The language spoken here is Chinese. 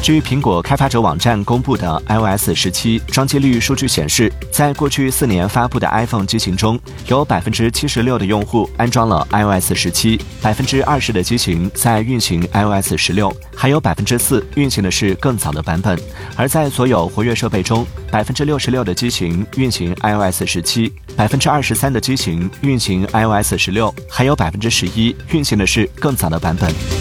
据苹果开发者网站公布的 ios 十七装机率数据显示在过去四年发布的 iphone 机型中有百分之七十六的用户安装了 ios 十七百分之二十的机型在运行 ios 十六还有百分之四运行的是更早的版本。而在所有活跃设备中百分之六十六的机型运行 ios 十七百分之二十三的机型运行 ios 十六还有百分之十一运行的是更早的版本。